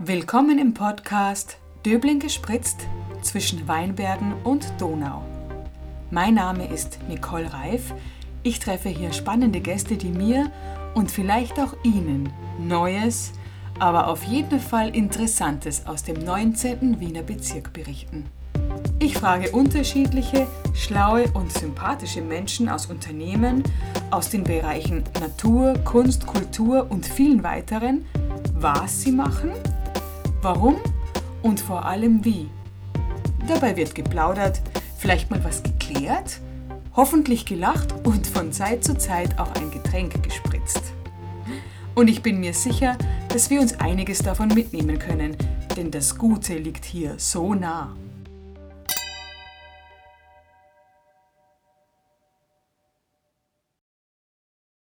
Willkommen im Podcast Döbling gespritzt zwischen Weinbergen und Donau. Mein Name ist Nicole Reif. Ich treffe hier spannende Gäste, die mir und vielleicht auch Ihnen Neues, aber auf jeden Fall Interessantes aus dem 19. Wiener Bezirk berichten. Ich frage unterschiedliche, schlaue und sympathische Menschen aus Unternehmen, aus den Bereichen Natur, Kunst, Kultur und vielen weiteren, was sie machen warum und vor allem wie. Dabei wird geplaudert, vielleicht mal was geklärt, hoffentlich gelacht und von Zeit zu Zeit auch ein Getränk gespritzt. Und ich bin mir sicher, dass wir uns einiges davon mitnehmen können, denn das Gute liegt hier so nah.